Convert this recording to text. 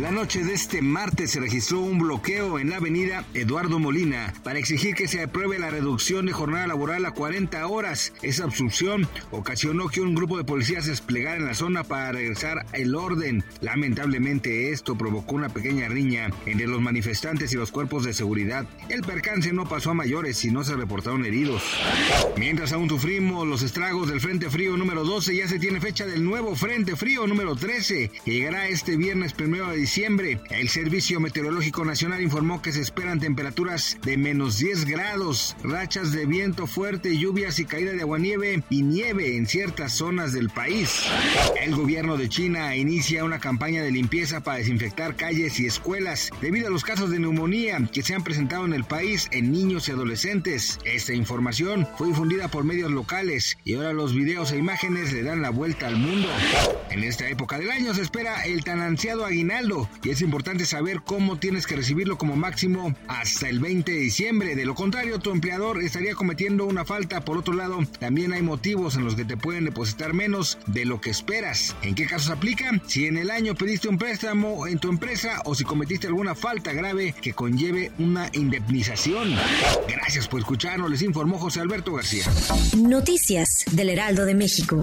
La noche de este martes se registró un bloqueo en la avenida Eduardo Molina para exigir que se apruebe la reducción de jornada laboral a 40 horas. Esa obstrucción ocasionó que un grupo de policías se desplegara en la zona para regresar el orden. Lamentablemente esto provocó una pequeña riña entre los manifestantes y los cuerpos de seguridad. El percance no pasó a mayores y no se reportaron heridos. Mientras aún sufrimos los estragos del Frente Frío número 12, ya se tiene fecha del nuevo Frente Frío número 13, que llegará este viernes primero de diciembre. El Servicio Meteorológico Nacional informó que se esperan temperaturas de menos 10 grados, rachas de viento fuerte, lluvias y caída de aguanieve y nieve en ciertas zonas del país. El gobierno de China inicia una campaña de limpieza para desinfectar calles y escuelas debido a los casos de neumonía que se han presentado en el país en niños y adolescentes. Esta información fue difundida por medios locales y ahora los videos e imágenes le dan la vuelta al mundo. En esta época del año se espera el tan ansiado aguinaldo y es importante saber cómo tienes que recibirlo como máximo hasta el 20 de diciembre. De lo contrario, tu empleador estaría cometiendo una falta. Por otro lado, también hay motivos en los que te pueden depositar menos de lo que esperas. ¿En qué casos aplica? Si en el año pediste un préstamo en tu empresa o si cometiste alguna falta grave que conlleve una indemnización. Gracias por escucharnos, les informó José Alberto García. Noticias del Heraldo de México.